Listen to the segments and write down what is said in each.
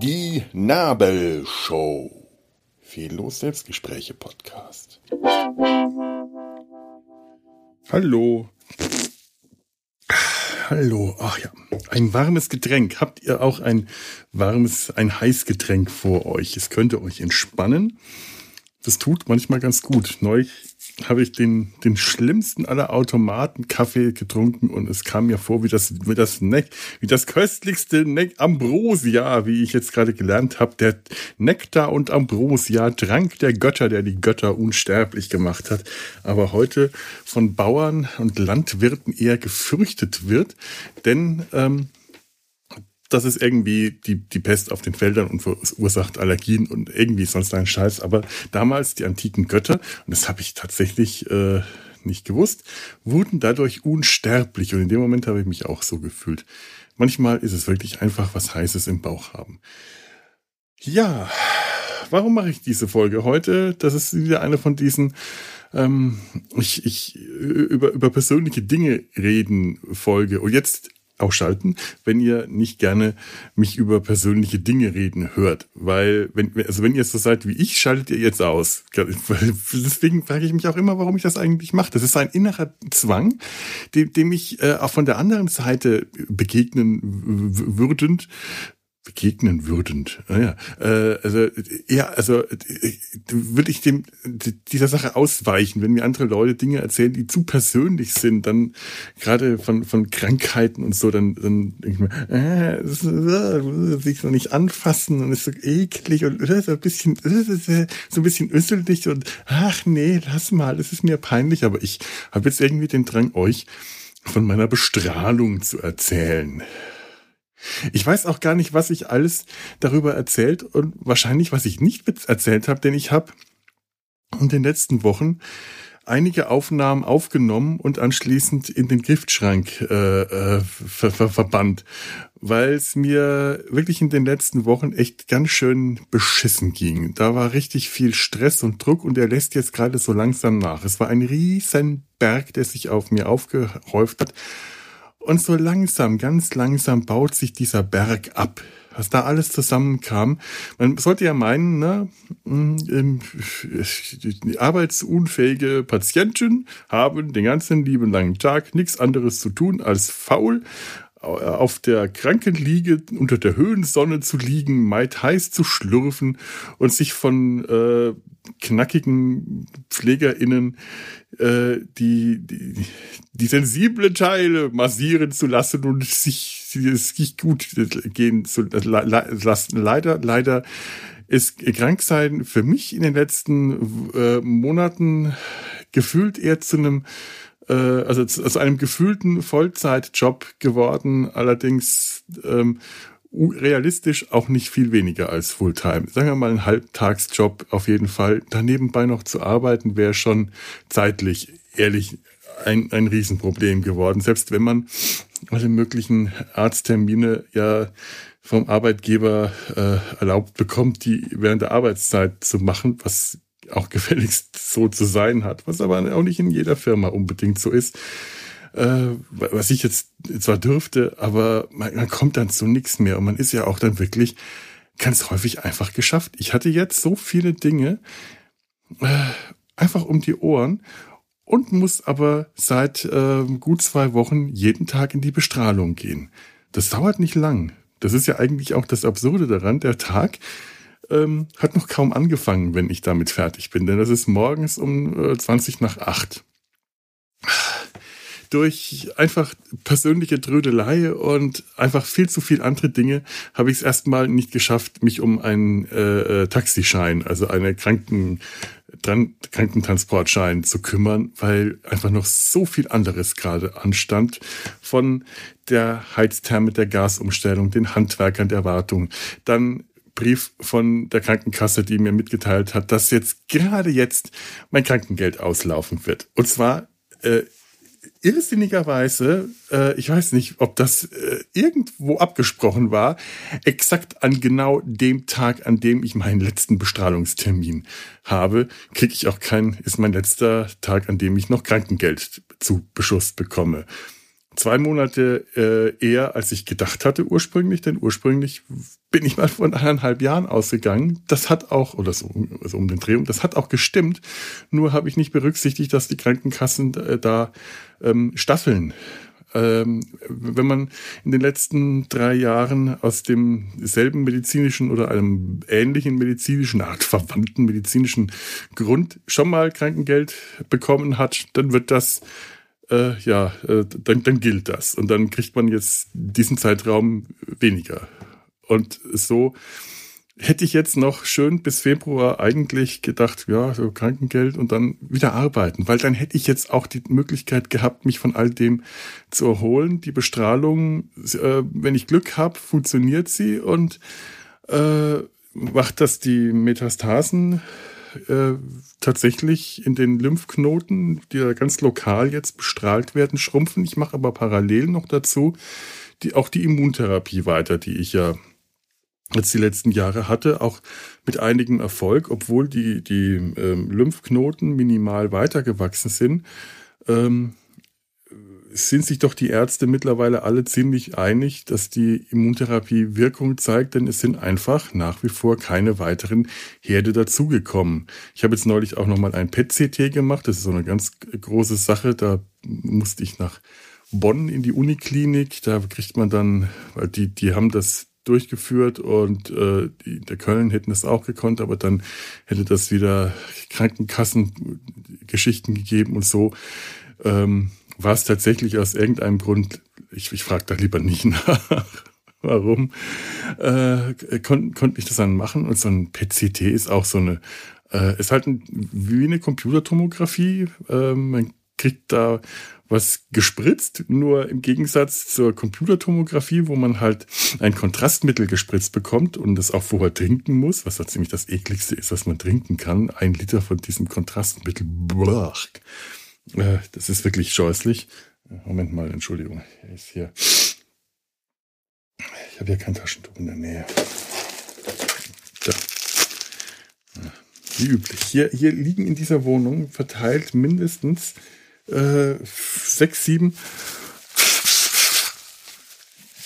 Die Nabelshow. Fehllos Selbstgespräche Podcast. Hallo. Hallo. Ach ja, ein warmes Getränk. Habt ihr auch ein warmes, ein Heißgetränk vor euch? Es könnte euch entspannen. Das tut manchmal ganz gut. Neulich habe ich den, den schlimmsten aller Automaten Kaffee getrunken und es kam mir vor wie das, wie das Neck, wie das köstlichste Neck Ambrosia, wie ich jetzt gerade gelernt habe. Der Nektar und Ambrosia, Trank der Götter, der die Götter unsterblich gemacht hat, aber heute von Bauern und Landwirten eher gefürchtet wird, denn ähm, das ist irgendwie die, die Pest auf den Feldern und verursacht Allergien und irgendwie sonst ein Scheiß. Aber damals die antiken Götter, und das habe ich tatsächlich äh, nicht gewusst, wurden dadurch unsterblich. Und in dem Moment habe ich mich auch so gefühlt. Manchmal ist es wirklich einfach was Heißes im Bauch haben. Ja, warum mache ich diese Folge heute? Das ist wieder eine von diesen ähm, ich, ich über, über persönliche Dinge reden Folge. Und jetzt ausschalten, wenn ihr nicht gerne mich über persönliche Dinge reden hört. Weil, wenn, also wenn ihr so seid wie ich, schaltet ihr jetzt aus. Deswegen frage ich mich auch immer, warum ich das eigentlich mache. Das ist ein innerer Zwang, dem, dem ich äh, auch von der anderen Seite begegnen würdend begegnen würdend. Naja, ah äh, also eher, also äh, würde ich dem dieser Sache ausweichen, wenn mir andere Leute Dinge erzählen, die zu persönlich sind, dann gerade von von Krankheiten und so, dann dann denke ich mir, äh, das, äh, sich noch nicht anfassen und ist so eklig und äh, so ein bisschen äh, so ein bisschen össelig und ach nee, lass mal, das ist mir peinlich, aber ich habe jetzt irgendwie den Drang euch von meiner Bestrahlung zu erzählen. Ich weiß auch gar nicht, was ich alles darüber erzählt und wahrscheinlich, was ich nicht erzählt habe, denn ich habe in den letzten Wochen einige Aufnahmen aufgenommen und anschließend in den Giftschrank äh, äh, ver ver verbannt, weil es mir wirklich in den letzten Wochen echt ganz schön beschissen ging. Da war richtig viel Stress und Druck und der lässt jetzt gerade so langsam nach. Es war ein riesen Berg, der sich auf mir aufgehäuft hat und so langsam, ganz langsam baut sich dieser Berg ab. Was da alles zusammenkam. Man sollte ja meinen, ne, die arbeitsunfähige Patientin haben den ganzen lieben langen Tag nichts anderes zu tun als faul auf der Krankenliege unter der Höhensonne zu liegen, meid heiß zu schlürfen und sich von äh, knackigen PflegerInnen äh, die, die, die sensible Teile massieren zu lassen und sich, sich gut gehen zu lassen. Leider, leider ist Kranksein für mich in den letzten äh, Monaten gefühlt eher zu einem äh, also zu einem gefühlten Vollzeitjob geworden, allerdings ähm, realistisch auch nicht viel weniger als Fulltime. Sagen wir mal ein Halbtagsjob auf jeden Fall. Danebenbei noch zu arbeiten wäre schon zeitlich ehrlich ein, ein Riesenproblem geworden. Selbst wenn man alle möglichen Arzttermine ja vom Arbeitgeber äh, erlaubt bekommt, die während der Arbeitszeit zu machen, was auch gefälligst so zu sein hat, was aber auch nicht in jeder Firma unbedingt so ist. Äh, was ich jetzt zwar dürfte, aber man, man kommt dann zu nichts mehr und man ist ja auch dann wirklich ganz häufig einfach geschafft. Ich hatte jetzt so viele Dinge äh, einfach um die Ohren und muss aber seit äh, gut zwei Wochen jeden Tag in die Bestrahlung gehen. Das dauert nicht lang. Das ist ja eigentlich auch das Absurde daran. Der Tag ähm, hat noch kaum angefangen, wenn ich damit fertig bin, denn das ist morgens um äh, 20 nach 8 durch einfach persönliche Trödelei und einfach viel zu viel andere Dinge habe ich es erstmal nicht geschafft, mich um einen äh, äh, Taxischein, also eine Kranken, Tran Krankentransportschein zu kümmern, weil einfach noch so viel anderes gerade anstand. Von der Heiztherme der Gasumstellung, den Handwerkern der Wartung, dann Brief von der Krankenkasse, die mir mitgeteilt hat, dass jetzt gerade jetzt mein Krankengeld auslaufen wird. Und zwar äh, irrsinnigerweise, äh, ich weiß nicht, ob das äh, irgendwo abgesprochen war, exakt an genau dem Tag, an dem ich meinen letzten Bestrahlungstermin habe, kriege ich auch kein, ist mein letzter Tag, an dem ich noch Krankengeld zu Beschuss bekomme zwei Monate äh, eher, als ich gedacht hatte ursprünglich, denn ursprünglich bin ich mal von eineinhalb Jahren ausgegangen. Das hat auch, oder so, also um den Dreh, das hat auch gestimmt. Nur habe ich nicht berücksichtigt, dass die Krankenkassen äh, da ähm, staffeln. Ähm, wenn man in den letzten drei Jahren aus demselben medizinischen oder einem ähnlichen medizinischen, Art verwandten medizinischen Grund schon mal Krankengeld bekommen hat, dann wird das äh, ja, äh, dann, dann gilt das. Und dann kriegt man jetzt diesen Zeitraum weniger. Und so hätte ich jetzt noch schön bis Februar eigentlich gedacht, ja, so Krankengeld und dann wieder arbeiten, weil dann hätte ich jetzt auch die Möglichkeit gehabt, mich von all dem zu erholen. Die Bestrahlung, äh, wenn ich Glück habe, funktioniert sie und äh, macht das die Metastasen äh, tatsächlich in den Lymphknoten, die ja ganz lokal jetzt bestrahlt werden, schrumpfen. Ich mache aber parallel noch dazu die, auch die Immuntherapie weiter, die ich ja jetzt die letzten Jahre hatte, auch mit einigem Erfolg, obwohl die, die ähm, Lymphknoten minimal weitergewachsen sind. Ähm, sind sich doch die Ärzte mittlerweile alle ziemlich einig, dass die Immuntherapie Wirkung zeigt, denn es sind einfach nach wie vor keine weiteren Herde dazugekommen. Ich habe jetzt neulich auch nochmal ein PET-CT gemacht, das ist so eine ganz große Sache, da musste ich nach Bonn in die Uniklinik, da kriegt man dann, weil die, die haben das durchgeführt und äh, die, der Köln hätten das auch gekonnt, aber dann hätte das wieder Krankenkassengeschichten gegeben und so. Ähm, war es tatsächlich aus irgendeinem Grund, ich, ich frage da lieber nicht nach, warum, äh, konnte konnt ich das dann machen. Und so ein PCT ist auch so eine, äh, ist halt ein, wie eine Computertomographie. Äh, man kriegt da was gespritzt, nur im Gegensatz zur Computertomographie, wo man halt ein Kontrastmittel gespritzt bekommt und das auch vorher trinken muss, was da ziemlich das ekligste ist, was man trinken kann. Ein Liter von diesem Kontrastmittel. Blach. Äh, das ist wirklich scheußlich. Moment mal, Entschuldigung. Er ist hier. Ich habe hier kein Taschentuch in der Nähe. Da. Wie üblich. Hier, hier liegen in dieser Wohnung verteilt mindestens äh, sechs, sieben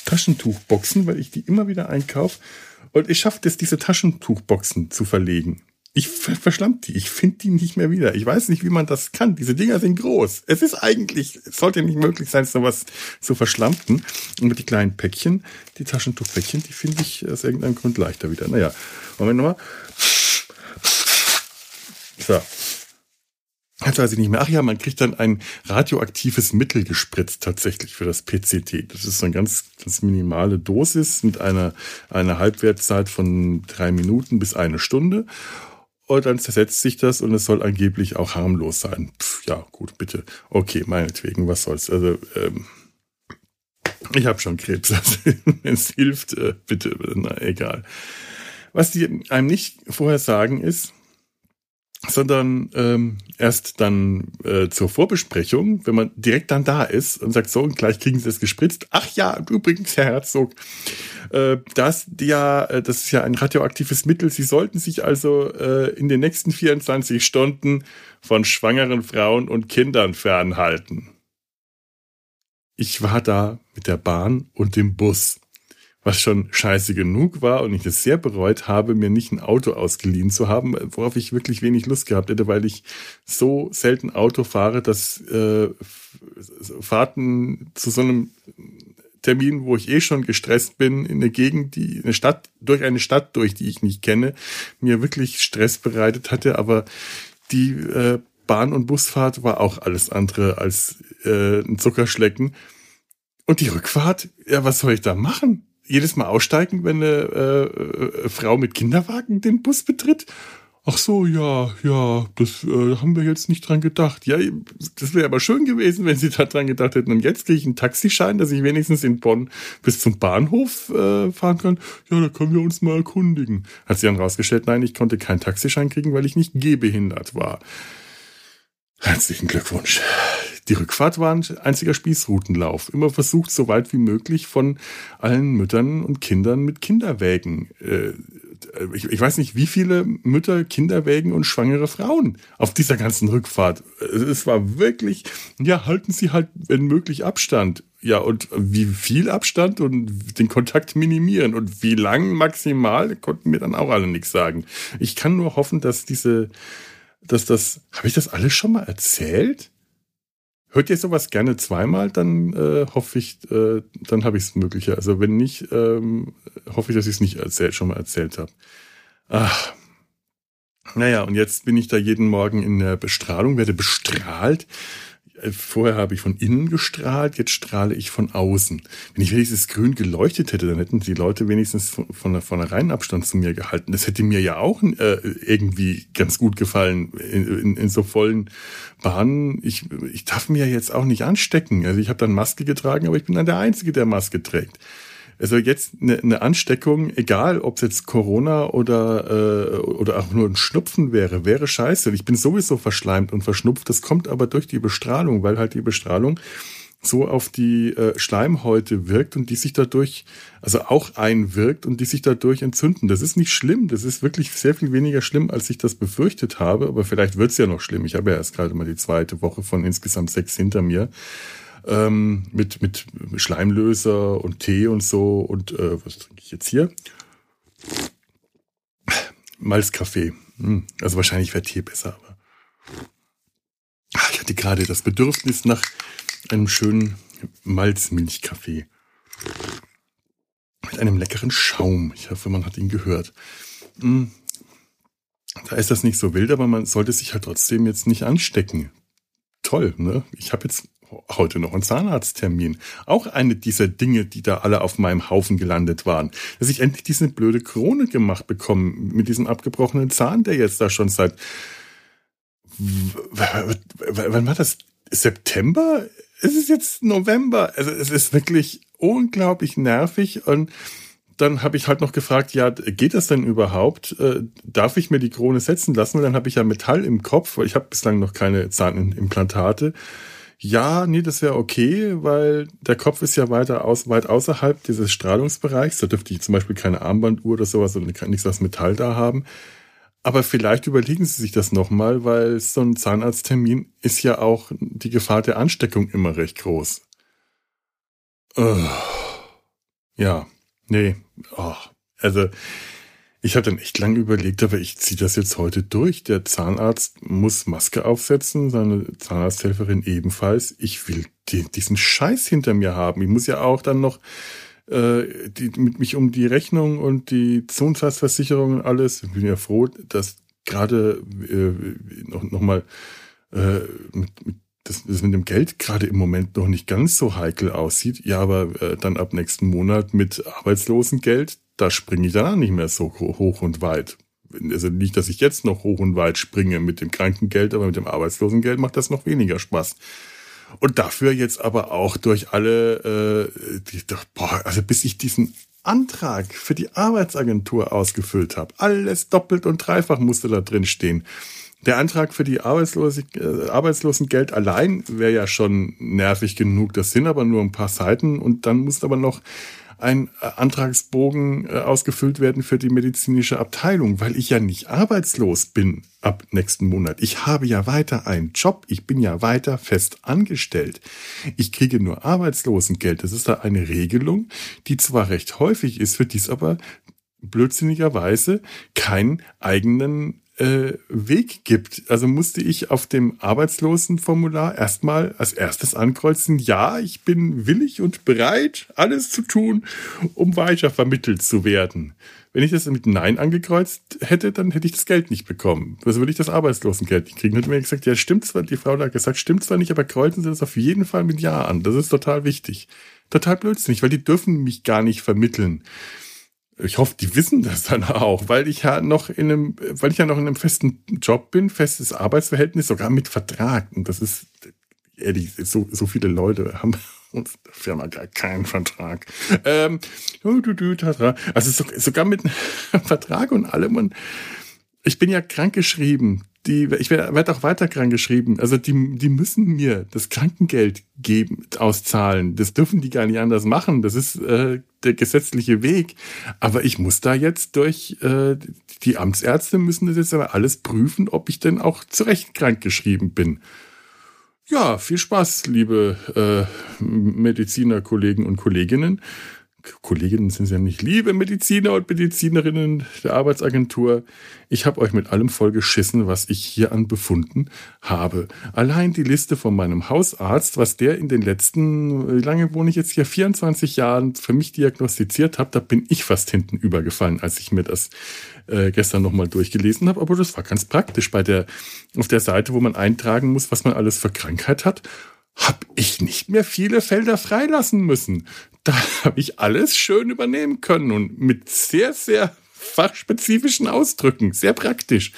Taschentuchboxen, weil ich die immer wieder einkaufe. Und ich schaffe es, diese Taschentuchboxen zu verlegen. Ich verschlammt die. Ich finde die nicht mehr wieder. Ich weiß nicht, wie man das kann. Diese Dinger sind groß. Es ist eigentlich, es sollte nicht möglich sein, sowas zu verschlampen. Und mit die kleinen Päckchen, die Taschentuchpäckchen, die finde ich aus irgendeinem Grund leichter wieder. Naja, Moment nochmal. So. Jetzt weiß ich nicht mehr. Ach ja, man kriegt dann ein radioaktives Mittel gespritzt tatsächlich für das PCT. Das ist so eine ganz, ganz minimale Dosis mit einer, einer Halbwertszeit von drei Minuten bis eine Stunde. Und dann zersetzt sich das und es soll angeblich auch harmlos sein. Pff, ja, gut, bitte. Okay, meinetwegen, was soll's. Also, ähm, ich habe schon Krebs. Also, es hilft, äh, bitte, na egal. Was die einem nicht vorher sagen ist, sondern ähm, erst dann äh, zur Vorbesprechung, wenn man direkt dann da ist und sagt, so, und gleich kriegen sie es gespritzt. Ach ja, übrigens, Herr Herzog, äh, das, ja, äh, das ist ja ein radioaktives Mittel. Sie sollten sich also äh, in den nächsten 24 Stunden von schwangeren Frauen und Kindern fernhalten. Ich war da mit der Bahn und dem Bus was schon scheiße genug war und ich es sehr bereut habe, mir nicht ein Auto ausgeliehen zu haben, worauf ich wirklich wenig Lust gehabt hätte, weil ich so selten Auto fahre, dass äh, Fahrten zu so einem Termin, wo ich eh schon gestresst bin, in eine Gegend, die eine Stadt, durch eine Stadt durch, die ich nicht kenne, mir wirklich Stress bereitet hatte, aber die äh, Bahn- und Busfahrt war auch alles andere als äh, ein Zuckerschlecken. Und die Rückfahrt, ja, was soll ich da machen? Jedes Mal aussteigen, wenn eine äh, äh, Frau mit Kinderwagen den Bus betritt? Ach so, ja, ja, das äh, haben wir jetzt nicht dran gedacht. Ja, das wäre aber schön gewesen, wenn Sie da dran gedacht hätten. Und jetzt kriege ich einen Taxischein, dass ich wenigstens in Bonn bis zum Bahnhof äh, fahren kann. Ja, da können wir uns mal erkundigen. Hat sie dann rausgestellt, nein, ich konnte keinen Taxischein kriegen, weil ich nicht gehbehindert war. Herzlichen Glückwunsch. Die Rückfahrt war ein einziger Spießrutenlauf. Immer versucht, so weit wie möglich von allen Müttern und Kindern mit Kinderwägen. Äh, ich, ich weiß nicht, wie viele Mütter, Kinderwägen und schwangere Frauen auf dieser ganzen Rückfahrt. Es war wirklich, ja, halten Sie halt, wenn möglich, Abstand. Ja, und wie viel Abstand und den Kontakt minimieren und wie lang maximal, konnten mir dann auch alle nichts sagen. Ich kann nur hoffen, dass diese, dass das, habe ich das alles schon mal erzählt? Hört ihr sowas gerne zweimal, dann äh, hoffe ich, äh, dann habe ich es möglicher. Also wenn nicht, ähm, hoffe ich, dass ich es nicht erzählt, schon mal erzählt habe. Ach. Naja, und jetzt bin ich da jeden Morgen in der Bestrahlung, werde bestrahlt vorher habe ich von innen gestrahlt, jetzt strahle ich von außen. Wenn ich wenigstens grün geleuchtet hätte, dann hätten die Leute wenigstens von, von, der, von reinen Abstand zu mir gehalten. Das hätte mir ja auch äh, irgendwie ganz gut gefallen in, in, in so vollen Bahnen. Ich, ich darf mir jetzt auch nicht anstecken. Also ich habe dann Maske getragen, aber ich bin dann der Einzige, der Maske trägt. Also jetzt eine, eine Ansteckung, egal ob es jetzt Corona oder, äh, oder auch nur ein Schnupfen wäre, wäre scheiße. Ich bin sowieso verschleimt und verschnupft. Das kommt aber durch die Bestrahlung, weil halt die Bestrahlung so auf die äh, Schleimhäute wirkt und die sich dadurch, also auch einwirkt und die sich dadurch entzünden. Das ist nicht schlimm. Das ist wirklich sehr viel weniger schlimm, als ich das befürchtet habe. Aber vielleicht wird es ja noch schlimm. Ich habe ja erst gerade mal die zweite Woche von insgesamt sechs hinter mir ähm, mit, mit Schleimlöser und Tee und so. Und äh, was trinke ich jetzt hier? Malzkaffee. Hm, also wahrscheinlich wäre Tee besser, aber Ach, ich hatte gerade das Bedürfnis nach einem schönen Malzmilchkaffee. Mit einem leckeren Schaum. Ich hoffe, man hat ihn gehört. Hm. Da ist das nicht so wild, aber man sollte sich halt trotzdem jetzt nicht anstecken. Toll, ne? Ich habe jetzt heute noch einen Zahnarzttermin. Auch eine dieser Dinge, die da alle auf meinem Haufen gelandet waren. Dass ich endlich diese blöde Krone gemacht bekomme mit diesem abgebrochenen Zahn, der jetzt da schon seit wann war das? September? Es ist jetzt November. Also es ist wirklich unglaublich nervig und dann habe ich halt noch gefragt, ja, geht das denn überhaupt? Äh, darf ich mir die Krone setzen lassen? Und dann habe ich ja Metall im Kopf, weil ich habe bislang noch keine Zahnimplantate ja, nee, das wäre okay, weil der Kopf ist ja weiter aus, weit außerhalb dieses Strahlungsbereichs. Da dürfte ich zum Beispiel keine Armbanduhr oder sowas oder nichts aus Metall da haben. Aber vielleicht überlegen Sie sich das nochmal, weil so ein Zahnarzttermin ist ja auch die Gefahr der Ansteckung immer recht groß. Uh, ja, nee, oh, also ich habe dann echt lange überlegt, aber ich ziehe das jetzt heute durch. Der Zahnarzt muss Maske aufsetzen, seine Zahnarzthelferin ebenfalls. Ich will die, diesen Scheiß hinter mir haben. Ich muss ja auch dann noch äh, die, mit mich um die Rechnung und die Zunftversicherung und alles. Ich bin ja froh, dass gerade äh, noch, noch mal äh, mit, mit das, das mit dem Geld gerade im Moment noch nicht ganz so heikel aussieht. Ja, aber äh, dann ab nächsten Monat mit Arbeitslosengeld, da springe ich dann auch nicht mehr so hoch und weit. Also nicht, dass ich jetzt noch hoch und weit springe mit dem Krankengeld, aber mit dem Arbeitslosengeld macht das noch weniger Spaß. Und dafür jetzt aber auch durch alle, äh, die, boah, also bis ich diesen Antrag für die Arbeitsagentur ausgefüllt habe, alles doppelt und dreifach musste da drin stehen. Der Antrag für die Arbeitslose, äh, Arbeitslosengeld allein wäre ja schon nervig genug. Das sind aber nur ein paar Seiten und dann muss aber noch ein äh, Antragsbogen äh, ausgefüllt werden für die medizinische Abteilung, weil ich ja nicht arbeitslos bin ab nächsten Monat. Ich habe ja weiter einen Job. Ich bin ja weiter fest angestellt. Ich kriege nur Arbeitslosengeld. Das ist da eine Regelung, die zwar recht häufig ist, für dies aber blödsinnigerweise keinen eigenen äh, Weg gibt. Also musste ich auf dem Arbeitslosenformular erstmal als erstes ankreuzen, ja, ich bin willig und bereit, alles zu tun, um weiter vermittelt zu werden. Wenn ich das mit Nein angekreuzt hätte, dann hätte ich das Geld nicht bekommen. Also würde ich das Arbeitslosengeld nicht kriegen. Hätte mir gesagt, ja, stimmt zwar, die Frau da hat gesagt, stimmt zwar nicht, aber kreuzen Sie das auf jeden Fall mit Ja an. Das ist total wichtig. Total blödsinnig, weil die dürfen mich gar nicht vermitteln ich hoffe, die wissen das dann auch, weil ich ja noch in einem, weil ich ja noch in einem festen Job bin, festes Arbeitsverhältnis, sogar mit Vertrag. Und das ist, ehrlich, so, so viele Leute haben uns Firma gar keinen Vertrag. Ähm, also sogar mit einem Vertrag und allem. Und ich bin ja krankgeschrieben. die, ich werde werd auch weiter krank geschrieben. Also die, die müssen mir das Krankengeld geben, auszahlen. Das dürfen die gar nicht anders machen. Das ist äh, der gesetzliche Weg. Aber ich muss da jetzt durch, äh, die Amtsärzte müssen das jetzt aber alles prüfen, ob ich denn auch zurecht krank geschrieben bin. Ja, viel Spaß, liebe äh, Mediziner, Kollegen und Kolleginnen. Kolleginnen sind ja nicht, liebe Mediziner und Medizinerinnen der Arbeitsagentur, ich habe euch mit allem vollgeschissen, was ich hier an Befunden habe. Allein die Liste von meinem Hausarzt, was der in den letzten, wie lange wohne ich jetzt hier, 24 Jahren für mich diagnostiziert hat, da bin ich fast hinten übergefallen, als ich mir das äh, gestern nochmal durchgelesen habe. Aber das war ganz praktisch bei der, auf der Seite, wo man eintragen muss, was man alles für Krankheit hat habe ich nicht mehr viele Felder freilassen müssen. Da habe ich alles schön übernehmen können und mit sehr, sehr fachspezifischen Ausdrücken. Sehr praktisch.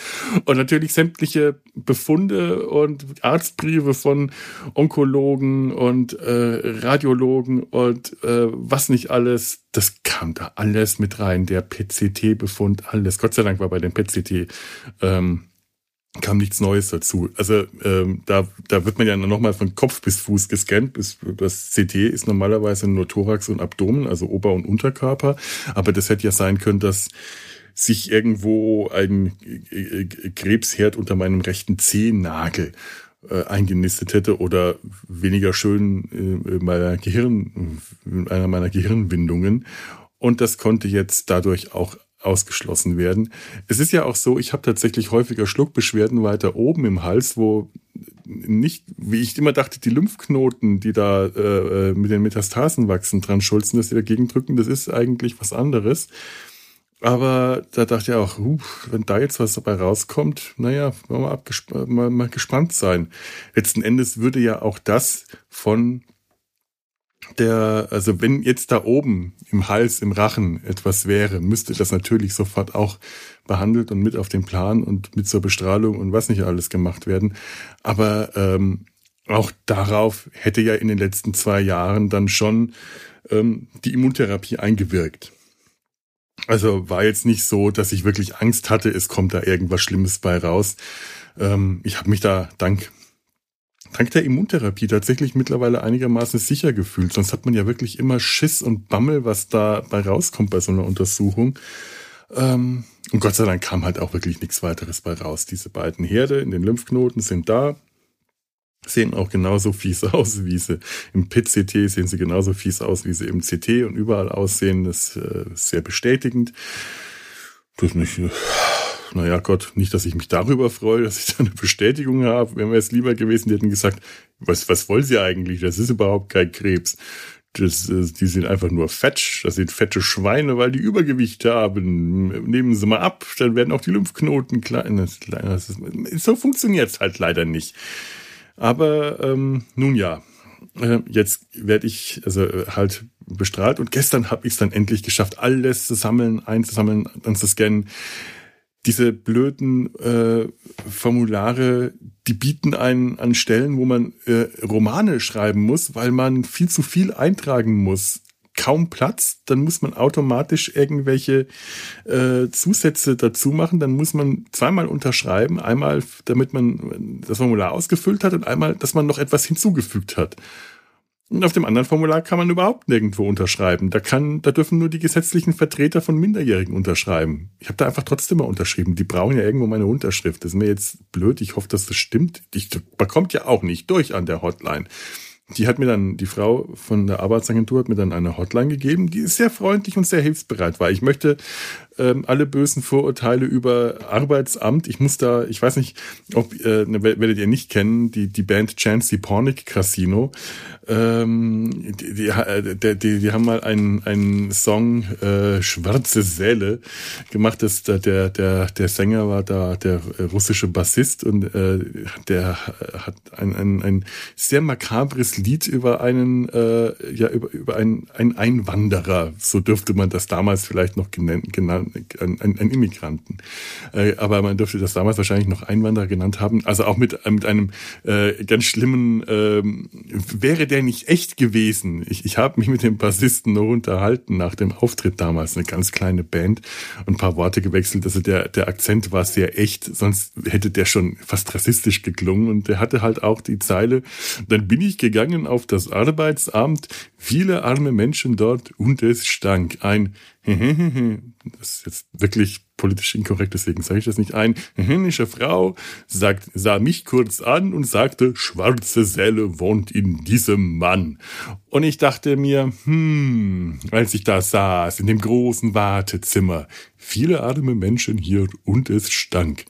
Und natürlich sämtliche Befunde und Arztbriefe von Onkologen und äh, Radiologen und äh, was nicht alles. Das kam da alles mit rein. Der PCT-Befund, alles. Gott sei Dank war bei dem PCT ähm, kam nichts Neues dazu. Also ähm, da, da wird man ja nochmal von Kopf bis Fuß gescannt. Das CT ist normalerweise nur Thorax und Abdomen, also Ober- und Unterkörper. Aber das hätte ja sein können, dass sich irgendwo ein äh, Krebsherd unter meinem rechten Zehennagel äh, eingenistet hätte oder weniger schön äh, meiner Gehirn, in einer meiner Gehirnwindungen. Und das konnte jetzt dadurch auch ausgeschlossen werden. Es ist ja auch so, ich habe tatsächlich häufiger Schluckbeschwerden weiter oben im Hals, wo nicht, wie ich immer dachte, die Lymphknoten, die da äh, mit den Metastasen wachsen, dran schulzen, dass sie dagegen drücken, das ist eigentlich was anderes. Aber da dachte ich auch, uh, wenn da jetzt was dabei rauskommt, naja, mal, mal, mal gespannt sein. Letzten Endes würde ja auch das von der, also wenn jetzt da oben im Hals, im Rachen etwas wäre, müsste das natürlich sofort auch behandelt und mit auf den Plan und mit zur Bestrahlung und was nicht alles gemacht werden. Aber ähm, auch darauf hätte ja in den letzten zwei Jahren dann schon ähm, die Immuntherapie eingewirkt. Also war jetzt nicht so, dass ich wirklich Angst hatte, es kommt da irgendwas Schlimmes bei raus. Ähm, ich habe mich da dank dank der Immuntherapie tatsächlich mittlerweile einigermaßen sicher gefühlt. Sonst hat man ja wirklich immer Schiss und Bammel, was da bei rauskommt bei so einer Untersuchung. Ähm, und Gott sei Dank kam halt auch wirklich nichts weiteres bei raus. Diese beiden Herde in den Lymphknoten sind da, sehen auch genauso fies aus, wie sie im PCT sehen sie genauso fies aus, wie sie im CT und überall aussehen. Das äh, ist sehr bestätigend. Das nicht, naja Gott, nicht, dass ich mich darüber freue, dass ich da eine Bestätigung habe. Wenn wir es lieber gewesen, die hätten gesagt, was, was wollen sie eigentlich? Das ist überhaupt kein Krebs. Das, äh, die sind einfach nur fetsch. Das sind fette Schweine, weil die Übergewicht haben. Nehmen sie mal ab, dann werden auch die Lymphknoten klein. Das, das ist, so funktioniert es halt leider nicht. Aber ähm, nun ja, äh, jetzt werde ich also äh, halt bestrahlt und gestern habe ich es dann endlich geschafft, alles zu sammeln, einzusammeln, dann zu scannen diese blöden äh, Formulare, die bieten einen an Stellen, wo man äh, Romane schreiben muss, weil man viel zu viel eintragen muss. Kaum Platz, dann muss man automatisch irgendwelche äh, Zusätze dazu machen. Dann muss man zweimal unterschreiben. Einmal, damit man das Formular ausgefüllt hat und einmal, dass man noch etwas hinzugefügt hat. Und auf dem anderen Formular kann man überhaupt nirgendwo unterschreiben. Da kann, da dürfen nur die gesetzlichen Vertreter von Minderjährigen unterschreiben. Ich habe da einfach trotzdem mal unterschrieben. Die brauchen ja irgendwo meine Unterschrift. Das ist mir jetzt blöd. Ich hoffe, dass das stimmt. Ich bekommt ja auch nicht durch an der Hotline. Die hat mir dann, die Frau von der Arbeitsagentur hat mir dann eine Hotline gegeben, die sehr freundlich und sehr hilfsbereit war. Ich möchte ähm, alle bösen Vorurteile über Arbeitsamt. Ich muss da, ich weiß nicht, ob äh, ne, werdet ihr nicht kennen, die die Band Chance the Pornic Casino. Ähm, die, die, die, die, haben mal einen, einen Song äh, Schwarze Säle gemacht. Das, der, der, der Sänger war da der russische Bassist und äh, der hat ein, ein, ein sehr makabres Lied über einen, äh, ja, über, über einen, einen Einwanderer, so dürfte man das damals vielleicht noch genannt ein, ein Immigranten. Äh, aber man dürfte das damals wahrscheinlich noch Einwanderer genannt haben. Also auch mit, mit einem äh, ganz schlimmen, äh, wäre der nicht echt gewesen. Ich, ich habe mich mit dem Bassisten noch unterhalten nach dem Auftritt damals, eine ganz kleine Band und ein paar Worte gewechselt. Also der, der Akzent war sehr echt, sonst hätte der schon fast rassistisch geklungen und der hatte halt auch die Zeile, dann bin ich gegangen auf das Arbeitsamt, viele arme Menschen dort und es stank. Ein das ist jetzt wirklich politisch inkorrekt, deswegen sage ich das nicht ein. Händische Frau sagt, sah mich kurz an und sagte, schwarze Seele wohnt in diesem Mann. Und ich dachte mir, hm, als ich da saß, in dem großen Wartezimmer, viele arme Menschen hier und es stank.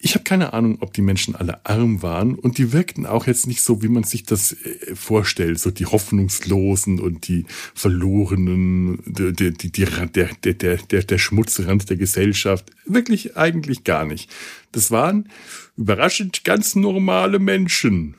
Ich habe keine Ahnung, ob die Menschen alle arm waren und die wirkten auch jetzt nicht so, wie man sich das äh, vorstellt, so die Hoffnungslosen und die Verlorenen, die, der, der, der, der, der Schmutzrand der Gesellschaft. Wirklich eigentlich gar nicht. Das waren überraschend ganz normale Menschen.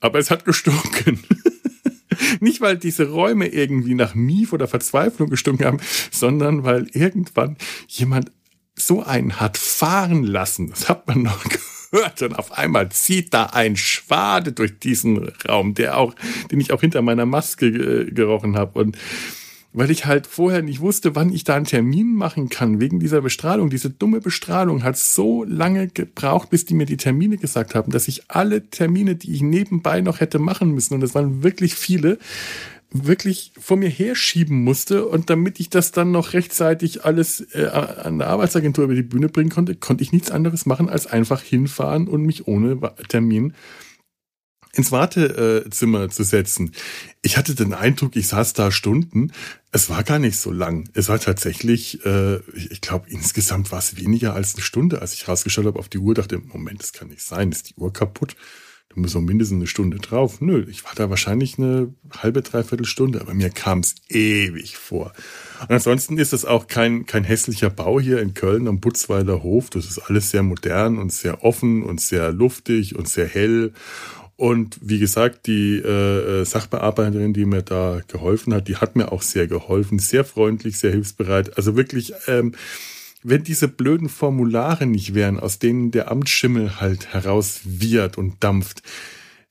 Aber es hat gestunken. Nicht, weil diese Räume irgendwie nach Mief oder Verzweiflung gestunken haben, sondern weil irgendwann jemand so einen hat fahren lassen, das hat man noch gehört. Und auf einmal zieht da ein Schwade durch diesen Raum, der auch, den ich auch hinter meiner Maske gerochen habe. Und weil ich halt vorher nicht wusste, wann ich da einen Termin machen kann, wegen dieser Bestrahlung. Diese dumme Bestrahlung hat so lange gebraucht, bis die mir die Termine gesagt haben, dass ich alle Termine, die ich nebenbei noch hätte machen müssen, und das waren wirklich viele, wirklich vor mir herschieben musste und damit ich das dann noch rechtzeitig alles äh, an der Arbeitsagentur über die Bühne bringen konnte, konnte ich nichts anderes machen, als einfach hinfahren und mich ohne Termin ins Wartezimmer zu setzen. Ich hatte den Eindruck, ich saß da Stunden. Es war gar nicht so lang. Es war tatsächlich, äh, ich glaube, insgesamt war es weniger als eine Stunde, als ich rausgeschaut habe auf die Uhr, dachte, Moment, das kann nicht sein, ist die Uhr kaputt? Auch mindestens eine Stunde drauf. Nö, ich war da wahrscheinlich eine halbe, dreiviertel Stunde, aber mir kam es ewig vor. Und ansonsten ist es auch kein, kein hässlicher Bau hier in Köln am Putzweiler Hof. Das ist alles sehr modern und sehr offen und sehr luftig und sehr hell. Und wie gesagt, die äh, Sachbearbeiterin, die mir da geholfen hat, die hat mir auch sehr geholfen, sehr freundlich, sehr hilfsbereit. Also wirklich ähm, wenn diese blöden Formulare nicht wären, aus denen der Amtsschimmel halt heraus wird und dampft,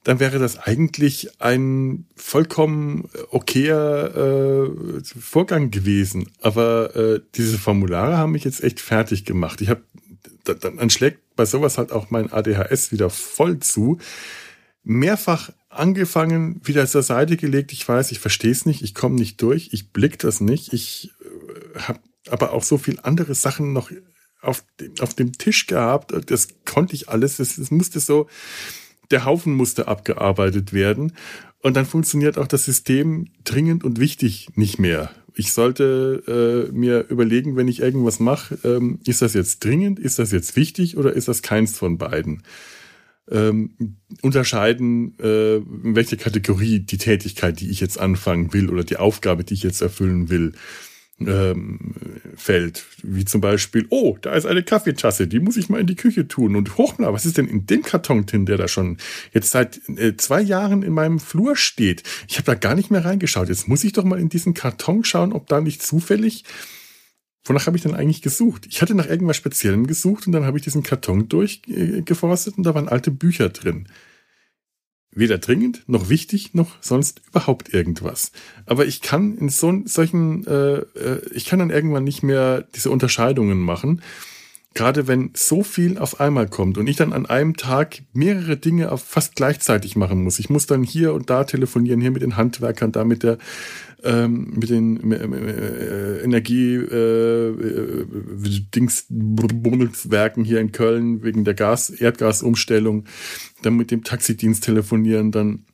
dann wäre das eigentlich ein vollkommen okayer äh, Vorgang gewesen. Aber äh, diese Formulare haben mich jetzt echt fertig gemacht. Ich habe dann schlägt bei sowas halt auch mein ADHS wieder voll zu. Mehrfach angefangen, wieder zur Seite gelegt. Ich weiß, ich verstehe es nicht, ich komme nicht durch, ich blick das nicht. Ich äh, habe aber auch so viel andere Sachen noch auf dem, auf dem Tisch gehabt. Das konnte ich alles. Es, es musste so, der Haufen musste abgearbeitet werden. Und dann funktioniert auch das System dringend und wichtig nicht mehr. Ich sollte äh, mir überlegen, wenn ich irgendwas mache, ähm, ist das jetzt dringend, ist das jetzt wichtig oder ist das keins von beiden? Ähm, unterscheiden, äh, in welche Kategorie die Tätigkeit, die ich jetzt anfangen will oder die Aufgabe, die ich jetzt erfüllen will, ähm, fällt. Wie zum Beispiel, oh, da ist eine Kaffeetasse, die muss ich mal in die Küche tun. Und hochna, was ist denn in dem Karton drin, der da schon jetzt seit äh, zwei Jahren in meinem Flur steht? Ich habe da gar nicht mehr reingeschaut. Jetzt muss ich doch mal in diesen Karton schauen, ob da nicht zufällig. Wonach habe ich denn eigentlich gesucht? Ich hatte nach irgendwas Speziellem gesucht und dann habe ich diesen Karton durchgeforstet und da waren alte Bücher drin. Weder dringend, noch wichtig, noch sonst überhaupt irgendwas. Aber ich kann in so, solchen, äh, äh, ich kann dann irgendwann nicht mehr diese Unterscheidungen machen. Gerade wenn so viel auf einmal kommt und ich dann an einem Tag mehrere Dinge fast gleichzeitig machen muss. Ich muss dann hier und da telefonieren, hier mit den Handwerkern, da mit der ähm, mit den äh, Energie äh, äh, Dingswerken hier in Köln wegen der Gas Erdgasumstellung, dann mit dem Taxidienst telefonieren, dann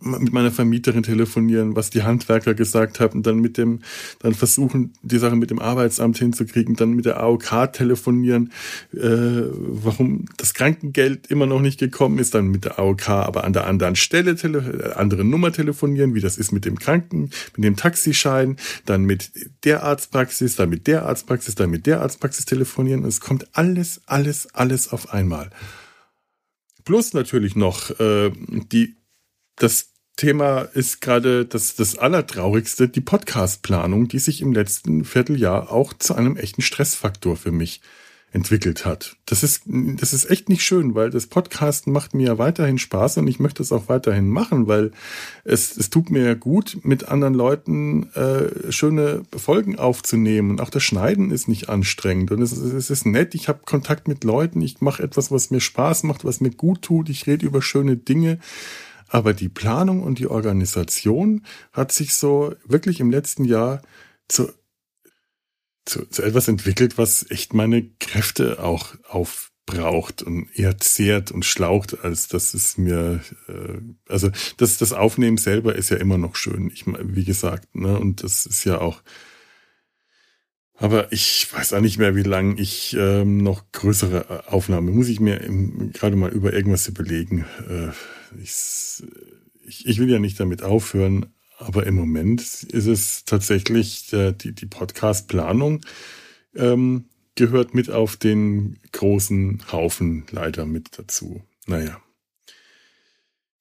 mit meiner Vermieterin telefonieren, was die Handwerker gesagt haben, dann mit dem, dann versuchen, die Sache mit dem Arbeitsamt hinzukriegen, dann mit der AOK telefonieren, äh, warum das Krankengeld immer noch nicht gekommen ist, dann mit der AOK aber an der anderen Stelle, tele andere Nummer telefonieren, wie das ist mit dem Kranken, mit dem Taxischein, dann mit der Arztpraxis, dann mit der Arztpraxis, dann mit der Arztpraxis telefonieren. Und es kommt alles, alles, alles auf einmal. Plus natürlich noch äh, die das Thema ist gerade das, das Allertraurigste, die Podcast-Planung, die sich im letzten Vierteljahr auch zu einem echten Stressfaktor für mich entwickelt hat. Das ist, das ist echt nicht schön, weil das Podcasten macht mir ja weiterhin Spaß und ich möchte es auch weiterhin machen, weil es, es tut mir gut, mit anderen Leuten äh, schöne Folgen aufzunehmen. Und auch das Schneiden ist nicht anstrengend und es, es ist nett. Ich habe Kontakt mit Leuten, ich mache etwas, was mir Spaß macht, was mir gut tut. Ich rede über schöne Dinge. Aber die Planung und die Organisation hat sich so wirklich im letzten Jahr zu zu, zu etwas entwickelt, was echt meine Kräfte auch aufbraucht und eher zehrt und schlaucht, als dass es mir, äh, also das, das Aufnehmen selber ist ja immer noch schön, ich, wie gesagt, ne, und das ist ja auch, aber ich weiß auch nicht mehr, wie lange ich ähm, noch größere äh, Aufnahmen, muss ich mir gerade mal über irgendwas überlegen. Äh, ich, ich, ich will ja nicht damit aufhören, aber im Moment ist es tatsächlich äh, die, die Podcast-Planung ähm, gehört mit auf den großen Haufen leider mit dazu. Naja.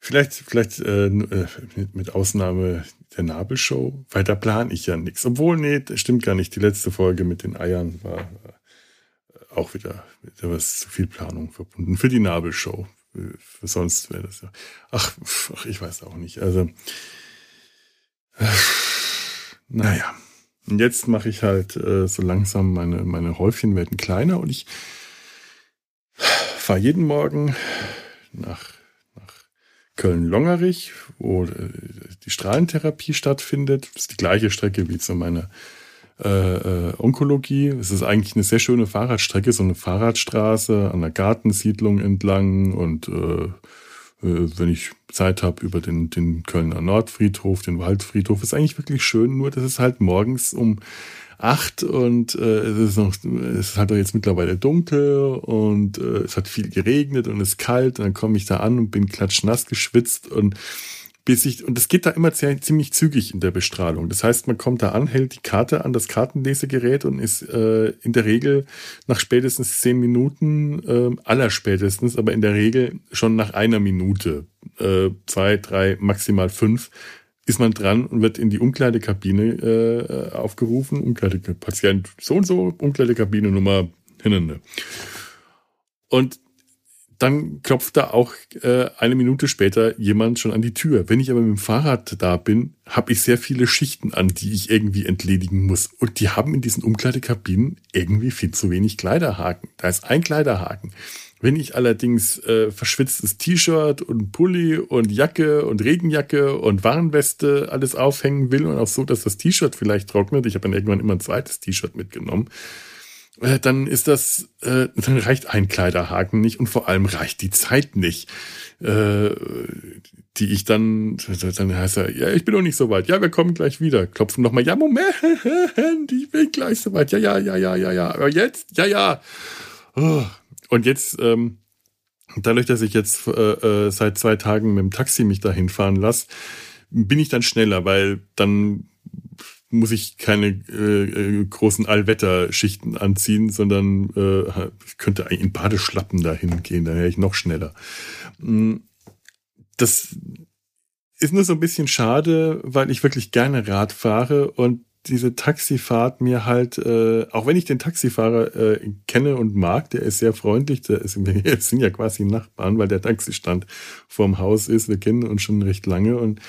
Vielleicht, vielleicht äh, äh mit, mit Ausnahme der Nabelshow, weil da plane ich ja nichts. Obwohl, nee, stimmt gar nicht. Die letzte Folge mit den Eiern war äh, auch wieder, da was zu viel Planung verbunden. Für die Nabelshow. Für sonst wäre das ja. Ach, ach, ich weiß auch nicht. Also naja. Und jetzt mache ich halt äh, so langsam meine, meine Häufchen werden kleiner und ich fahre jeden Morgen nach Köln-Longerich, wo äh, die Strahlentherapie stattfindet. Das ist die gleiche Strecke wie zu meiner äh, äh, Onkologie. Es ist eigentlich eine sehr schöne Fahrradstrecke, so eine Fahrradstraße an der Gartensiedlung entlang und äh, äh, wenn ich Zeit habe, über den, den Kölner Nordfriedhof, den Waldfriedhof. Ist eigentlich wirklich schön, nur das ist halt morgens um acht und äh, es ist noch, es ist halt jetzt mittlerweile dunkel und äh, es hat viel geregnet und es ist kalt und dann komme ich da an und bin klatschnass geschwitzt und bis ich, und es geht da immer ziemlich zügig in der Bestrahlung. Das heißt, man kommt da an, hält die Karte an das Kartenlesegerät und ist äh, in der Regel nach spätestens zehn Minuten, äh, allerspätestens, aber in der Regel schon nach einer Minute, äh, zwei, drei, maximal fünf, ist man dran und wird in die Umkleidekabine äh, aufgerufen. Umkleidepatient so und so, Umkleidekabine Nummer hinnende. Und dann klopft da auch äh, eine Minute später jemand schon an die Tür. Wenn ich aber mit dem Fahrrad da bin, habe ich sehr viele Schichten an, die ich irgendwie entledigen muss. Und die haben in diesen Umkleidekabinen irgendwie viel zu wenig Kleiderhaken. Da ist ein Kleiderhaken. Wenn ich allerdings äh, verschwitztes T-Shirt und Pulli und Jacke und Regenjacke und Warnweste alles aufhängen will und auch so, dass das T-Shirt vielleicht trocknet, ich habe dann irgendwann immer ein zweites T-Shirt mitgenommen, äh, dann ist das, äh, dann reicht ein Kleiderhaken nicht und vor allem reicht die Zeit nicht, äh, die ich dann, dann heißt er, ja, ich bin noch nicht so weit. Ja, wir kommen gleich wieder. Klopfen nochmal, ja, Moment, ich bin gleich so weit. Ja, ja, ja, ja, ja, ja. Aber jetzt, ja, ja. Oh. Und jetzt, ähm, dadurch, dass ich jetzt äh, äh, seit zwei Tagen mit dem Taxi mich dahin fahren lasse, bin ich dann schneller, weil dann muss ich keine äh, äh, großen Allwetterschichten anziehen, sondern äh, ich könnte in Badeschlappen dahin gehen, dann wäre ich noch schneller. Mm, das ist nur so ein bisschen schade, weil ich wirklich gerne Rad fahre und diese Taxifahrt mir halt, äh, auch wenn ich den Taxifahrer äh, kenne und mag, der ist sehr freundlich, der ist, wir sind ja quasi Nachbarn, weil der Taxistand vorm Haus ist, wir kennen uns schon recht lange und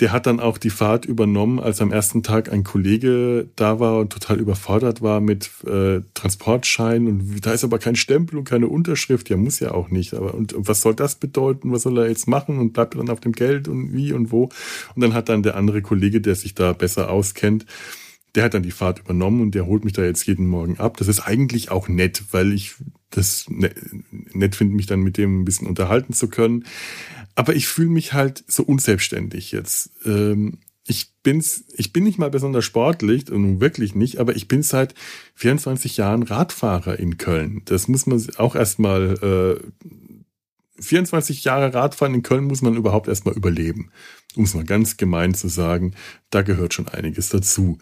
der hat dann auch die Fahrt übernommen, als am ersten Tag ein Kollege da war und total überfordert war mit äh, Transportschein und da ist aber kein Stempel und keine Unterschrift. Ja, muss ja auch nicht. Aber und, und was soll das bedeuten? Was soll er jetzt machen? Und bleibt er dann auf dem Geld und wie und wo? Und dann hat dann der andere Kollege, der sich da besser auskennt, der hat dann die Fahrt übernommen und der holt mich da jetzt jeden Morgen ab. Das ist eigentlich auch nett, weil ich das ne, nett finde, mich dann mit dem ein bisschen unterhalten zu können. Aber ich fühle mich halt so unselbstständig jetzt. Ähm, ich bin's, ich bin nicht mal besonders sportlich und nun wirklich nicht, aber ich bin seit 24 Jahren Radfahrer in Köln. Das muss man auch erstmal, äh, 24 Jahre Radfahren in Köln muss man überhaupt erstmal überleben. Um es mal ganz gemein zu sagen, da gehört schon einiges dazu.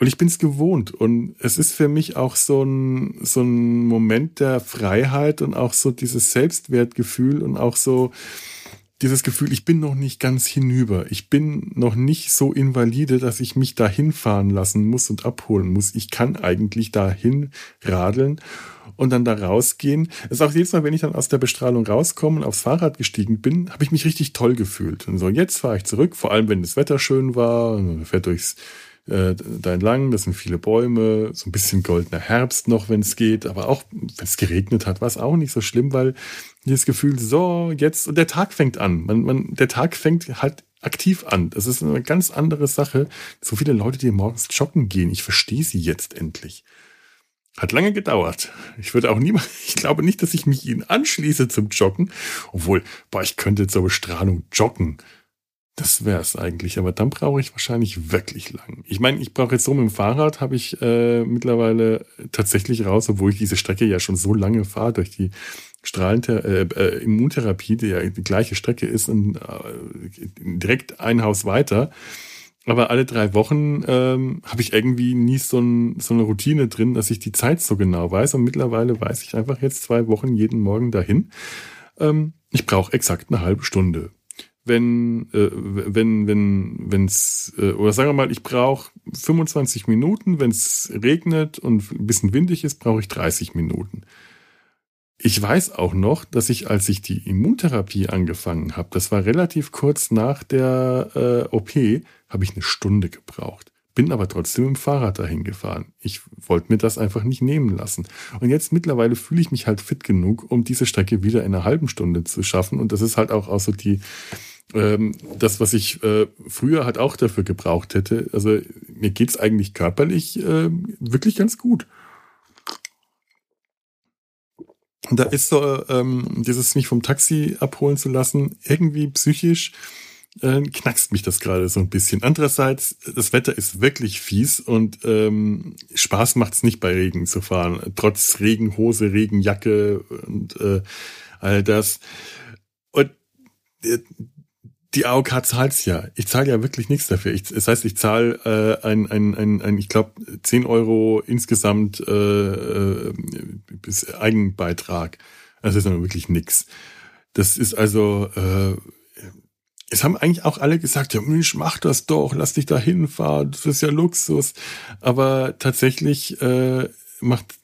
Und ich bin es gewohnt. Und es ist für mich auch so ein, so ein Moment der Freiheit und auch so dieses Selbstwertgefühl und auch so, dieses Gefühl, ich bin noch nicht ganz hinüber. Ich bin noch nicht so invalide, dass ich mich dahin fahren lassen muss und abholen muss. Ich kann eigentlich dahin radeln und dann da rausgehen. Das ist auch jedes Mal, wenn ich dann aus der Bestrahlung rauskomme und aufs Fahrrad gestiegen bin, habe ich mich richtig toll gefühlt. Und so, jetzt fahre ich zurück, vor allem wenn das Wetter schön war, und man fährt durchs äh, da entlang, das sind viele Bäume, so ein bisschen goldener Herbst noch, wenn es geht, aber auch wenn es geregnet hat, war es auch nicht so schlimm, weil dieses Gefühl, so, jetzt, und der Tag fängt an. Man, man, der Tag fängt halt aktiv an. Das ist eine ganz andere Sache. So viele Leute, die morgens joggen gehen, ich verstehe sie jetzt endlich. Hat lange gedauert. Ich würde auch niemand, ich glaube nicht, dass ich mich ihnen anschließe zum Joggen. Obwohl, boah, ich könnte zur Bestrahlung joggen. Das wäre es eigentlich, aber dann brauche ich wahrscheinlich wirklich lang. Ich meine, ich brauche jetzt so mit dem Fahrrad, habe ich äh, mittlerweile tatsächlich raus, obwohl ich diese Strecke ja schon so lange fahre durch die Strahlenther äh, äh, Immuntherapie, die ja die gleiche Strecke ist, und, äh, direkt ein Haus weiter. Aber alle drei Wochen ähm, habe ich irgendwie nie so, ein, so eine Routine drin, dass ich die Zeit so genau weiß. Und mittlerweile weiß ich einfach jetzt zwei Wochen jeden Morgen dahin. Ähm, ich brauche exakt eine halbe Stunde wenn, äh, wenn, wenn, wenn's, äh, oder sagen wir mal, ich brauche 25 Minuten, wenn es regnet und ein bisschen windig ist, brauche ich 30 Minuten. Ich weiß auch noch, dass ich, als ich die Immuntherapie angefangen habe, das war relativ kurz nach der äh, OP, habe ich eine Stunde gebraucht. Bin aber trotzdem im Fahrrad dahin gefahren. Ich wollte mir das einfach nicht nehmen lassen. Und jetzt mittlerweile fühle ich mich halt fit genug, um diese Strecke wieder in einer halben Stunde zu schaffen. Und das ist halt auch, auch so die, ähm, das, was ich äh, früher halt auch dafür gebraucht hätte. Also mir geht's eigentlich körperlich äh, wirklich ganz gut. Und da ist so, ähm, dieses mich vom Taxi abholen zu lassen, irgendwie psychisch äh, knackst mich das gerade so ein bisschen. Andererseits, das Wetter ist wirklich fies und ähm, Spaß macht's nicht bei Regen zu fahren. Trotz Regenhose, Regenjacke und äh, all das. Und äh, die AOK zahlt's ja. Ich zahle ja wirklich nichts dafür. Ich, das heißt, ich zahle äh, ein, ein, ein, ein, ich glaube, 10 Euro insgesamt äh, äh, bis Eigenbeitrag. Das ist aber wirklich nix. Das ist also, äh, es haben eigentlich auch alle gesagt, ja Mensch, mach das doch, lass dich da hinfahren, das ist ja Luxus. Aber tatsächlich äh, macht,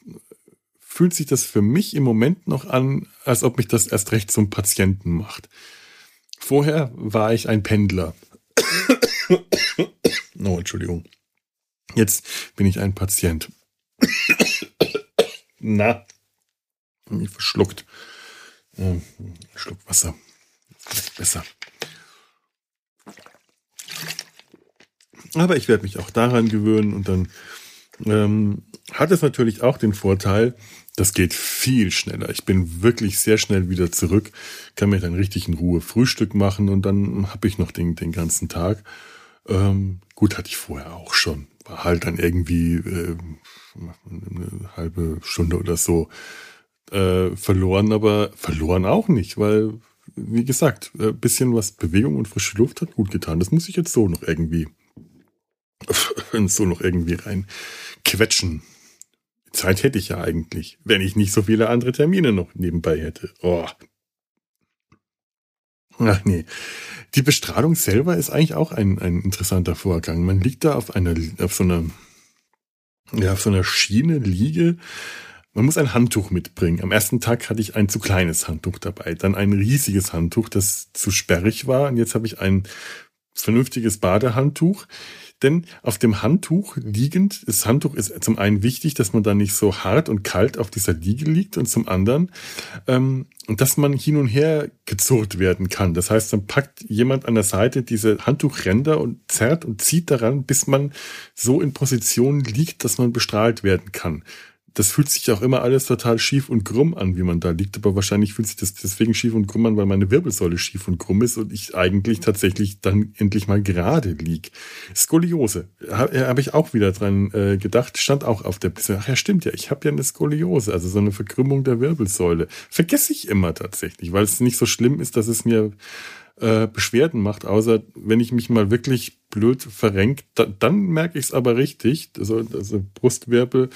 fühlt sich das für mich im Moment noch an, als ob mich das erst recht zum Patienten macht. Vorher war ich ein Pendler. oh, Entschuldigung. Jetzt bin ich ein Patient. Na, mich verschluckt. Ähm, Schluck Wasser. Vielleicht besser. Aber ich werde mich auch daran gewöhnen und dann ähm, hat es natürlich auch den Vorteil, das geht viel schneller. Ich bin wirklich sehr schnell wieder zurück, kann mir dann richtig in Ruhe Frühstück machen und dann habe ich noch den, den ganzen Tag. Ähm, gut, hatte ich vorher auch schon. War halt dann irgendwie äh, eine halbe Stunde oder so äh, verloren, aber verloren auch nicht, weil, wie gesagt, ein bisschen was Bewegung und frische Luft hat gut getan. Das muss ich jetzt so noch irgendwie, so noch irgendwie rein quetschen. Zeit hätte ich ja eigentlich, wenn ich nicht so viele andere Termine noch nebenbei hätte. Oh. Ach nee. Die Bestrahlung selber ist eigentlich auch ein, ein interessanter Vorgang. Man liegt da auf einer, auf so einer, ja, auf so einer Schiene, Liege. Man muss ein Handtuch mitbringen. Am ersten Tag hatte ich ein zu kleines Handtuch dabei, dann ein riesiges Handtuch, das zu sperrig war. Und jetzt habe ich ein vernünftiges Badehandtuch. Denn auf dem Handtuch liegend, das Handtuch ist zum einen wichtig, dass man da nicht so hart und kalt auf dieser Liege liegt und zum anderen, ähm, dass man hin und her gezurrt werden kann. Das heißt, dann packt jemand an der Seite diese Handtuchränder und zerrt und zieht daran, bis man so in Position liegt, dass man bestrahlt werden kann das fühlt sich auch immer alles total schief und krumm an, wie man da liegt. Aber wahrscheinlich fühlt sich das deswegen schief und krumm an, weil meine Wirbelsäule schief und krumm ist und ich eigentlich tatsächlich dann endlich mal gerade lieg. Skoliose. Habe äh, hab ich auch wieder dran äh, gedacht. Stand auch auf der Ach ja, stimmt ja. Ich habe ja eine Skoliose, also so eine Verkrümmung der Wirbelsäule. Vergesse ich immer tatsächlich, weil es nicht so schlimm ist, dass es mir äh, Beschwerden macht, außer wenn ich mich mal wirklich blöd verrenkt, da, dann merke ich es aber richtig. Also, also Brustwirbel,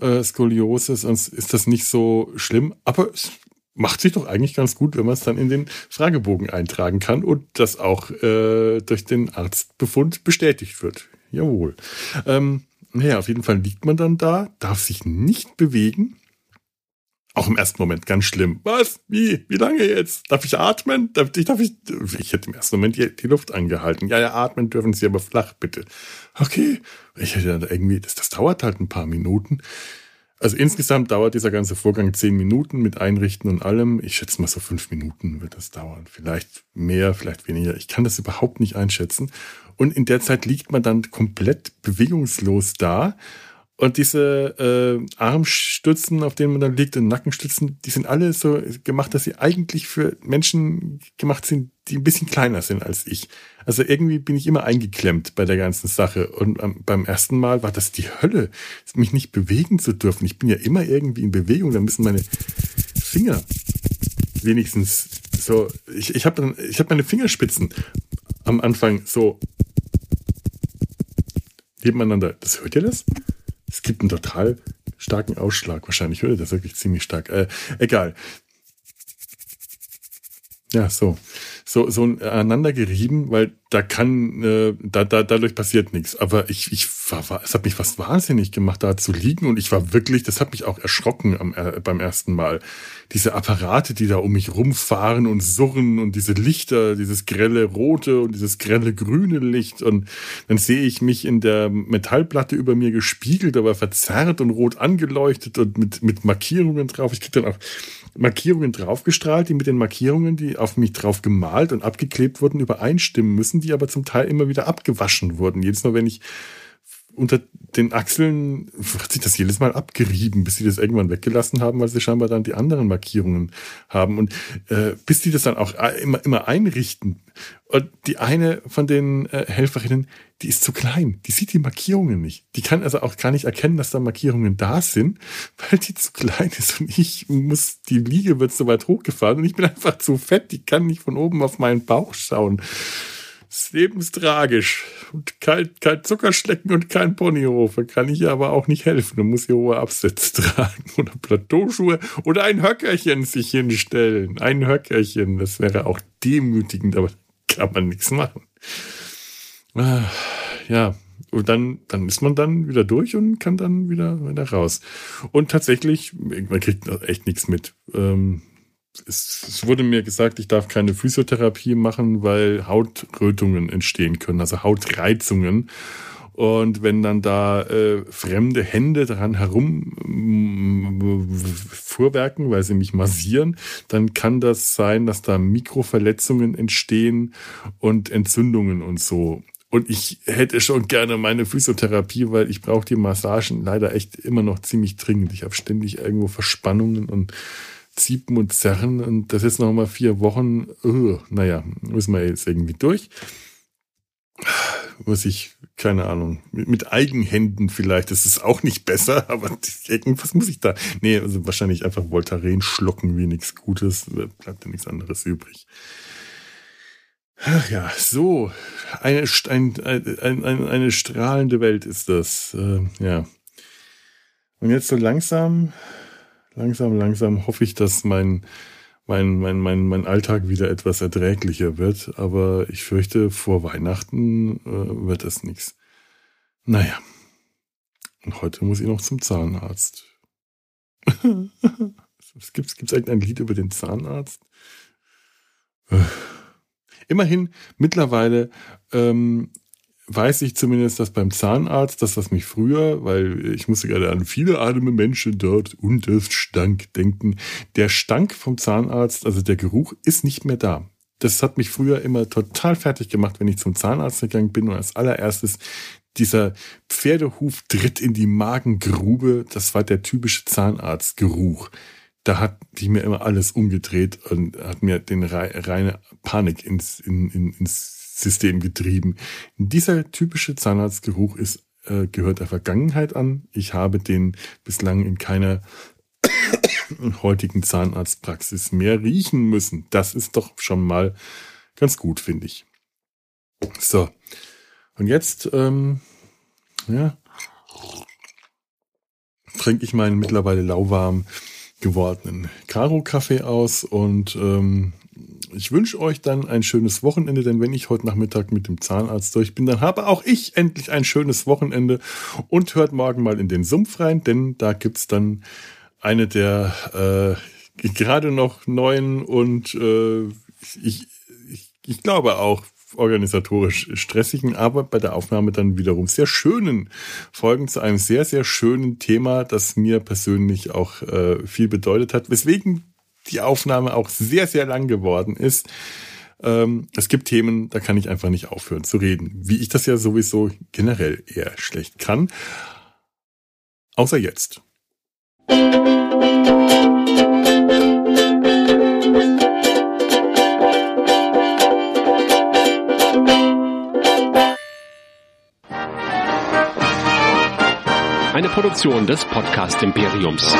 äh, Skoliose, sonst ist das nicht so schlimm. Aber es macht sich doch eigentlich ganz gut, wenn man es dann in den Fragebogen eintragen kann und das auch äh, durch den Arztbefund bestätigt wird. Jawohl. Ähm, naja, auf jeden Fall liegt man dann da, darf sich nicht bewegen. Auch im ersten Moment ganz schlimm. Was? Wie? Wie lange jetzt? Darf ich atmen? Darf ich, darf ich, ich hätte im ersten Moment die, die Luft angehalten. Ja, ja, atmen dürfen Sie aber flach, bitte. Okay. Ich hätte dann irgendwie, das, das dauert halt ein paar Minuten. Also insgesamt dauert dieser ganze Vorgang zehn Minuten mit Einrichten und allem. Ich schätze mal so fünf Minuten wird das dauern. Vielleicht mehr, vielleicht weniger. Ich kann das überhaupt nicht einschätzen. Und in der Zeit liegt man dann komplett bewegungslos da. Und diese äh, Armstützen, auf denen man dann liegt, und Nackenstützen, die sind alle so gemacht, dass sie eigentlich für Menschen gemacht sind, die ein bisschen kleiner sind als ich. Also irgendwie bin ich immer eingeklemmt bei der ganzen Sache. Und ähm, beim ersten Mal war das die Hölle, mich nicht bewegen zu dürfen. Ich bin ja immer irgendwie in Bewegung. Da müssen meine Finger wenigstens so. Ich, ich habe ich habe meine Fingerspitzen am Anfang so nebeneinander. Das hört ihr das? Gibt einen total starken Ausschlag. Wahrscheinlich ihr das wirklich ziemlich stark. Äh, egal. Ja, so so, so aneinander gerieben, weil da kann, äh, da, da, dadurch passiert nichts. Aber ich, ich war, war, es hat mich fast wahnsinnig gemacht, da zu liegen und ich war wirklich, das hat mich auch erschrocken am, äh, beim ersten Mal. Diese Apparate, die da um mich rumfahren und surren und diese Lichter, dieses grelle rote und dieses grelle grüne Licht und dann sehe ich mich in der Metallplatte über mir gespiegelt, aber verzerrt und rot angeleuchtet und mit, mit Markierungen drauf. Ich krieg dann auch Markierungen draufgestrahlt, die mit den Markierungen, die auf mich drauf gemalt und abgeklebt wurden, übereinstimmen müssen, die aber zum Teil immer wieder abgewaschen wurden. Jedes Mal, wenn ich unter den Achseln hat sich das jedes Mal abgerieben, bis sie das irgendwann weggelassen haben, weil sie scheinbar dann die anderen Markierungen haben. Und äh, bis die das dann auch immer, immer einrichten. Und die eine von den äh, Helferinnen, die ist zu klein. Die sieht die Markierungen nicht. Die kann also auch gar nicht erkennen, dass da Markierungen da sind, weil die zu klein ist. Und ich muss, die Liege wird so weit hochgefahren und ich bin einfach zu fett. Die kann nicht von oben auf meinen Bauch schauen. Das Leben ist tragisch. Und kein, kein Zuckerschlecken und kein Ponyhofe kann ich ihr aber auch nicht helfen. Du musst hier hohe Absätze tragen oder Plateauschuhe oder ein Höckerchen sich hinstellen. Ein Höckerchen, das wäre auch demütigend, aber kann man nichts machen. Ah, ja, und dann, dann ist man dann wieder durch und kann dann wieder, wieder raus. Und tatsächlich, man kriegt echt nichts mit. Ähm, es, wurde mir gesagt, ich darf keine Physiotherapie machen, weil Hautrötungen entstehen können, also Hautreizungen. Und wenn dann da äh, fremde Hände daran herum vorwerken, weil sie mich massieren, dann kann das sein, dass da Mikroverletzungen entstehen und Entzündungen und so. Und ich hätte schon gerne meine Physiotherapie, weil ich brauche die Massagen leider echt immer noch ziemlich dringend. Ich habe ständig irgendwo Verspannungen und Ziepen und Zerren und das jetzt noch mal vier Wochen. Uh, naja, müssen wir jetzt irgendwie durch. Muss ich, keine Ahnung, mit, mit Eigenhänden vielleicht, das ist auch nicht besser, aber irgendwas muss ich da. Nee, also wahrscheinlich einfach Voltaren schlucken wie nichts Gutes, bleibt ja nichts anderes übrig. Ach ja, so, eine, ein, ein, ein, eine strahlende Welt ist das. Äh, ja. Und jetzt so langsam langsam, langsam hoffe ich, dass mein, mein, mein, mein, mein Alltag wieder etwas erträglicher wird. Aber ich fürchte, vor Weihnachten äh, wird es nichts. Naja. Und heute muss ich noch zum Zahnarzt. Gibt es irgendein Lied über den Zahnarzt? Äh. Immerhin, mittlerweile ähm, weiß ich zumindest, dass beim Zahnarzt, das was mich früher, weil ich musste gerade an viele arme Menschen dort und es stank denken, der Stank vom Zahnarzt, also der Geruch, ist nicht mehr da. Das hat mich früher immer total fertig gemacht, wenn ich zum Zahnarzt gegangen bin und als allererstes dieser Pferdehuf tritt in die Magengrube, das war der typische Zahnarztgeruch. Da hat die mir immer alles umgedreht und hat mir den reine Panik ins, in, in, ins System getrieben. Dieser typische Zahnarztgeruch ist, äh, gehört der Vergangenheit an. Ich habe den bislang in keiner heutigen Zahnarztpraxis mehr riechen müssen. Das ist doch schon mal ganz gut, finde ich. So. Und jetzt, ähm, ja, trinke ich meinen mittlerweile lauwarm gewordenen Karo-Kaffee aus und ähm, ich wünsche euch dann ein schönes Wochenende, denn wenn ich heute Nachmittag mit dem Zahnarzt durch bin, dann habe auch ich endlich ein schönes Wochenende und hört morgen mal in den Sumpf rein, denn da gibt's dann eine der äh, gerade noch neuen und äh, ich, ich, ich glaube auch organisatorisch stressigen, aber bei der Aufnahme dann wiederum sehr schönen Folgen zu einem sehr, sehr schönen Thema, das mir persönlich auch äh, viel bedeutet hat, weswegen die Aufnahme auch sehr, sehr lang geworden ist. Ähm, es gibt Themen, da kann ich einfach nicht aufhören zu reden, wie ich das ja sowieso generell eher schlecht kann. Außer jetzt. Eine Produktion des Podcast Imperiums.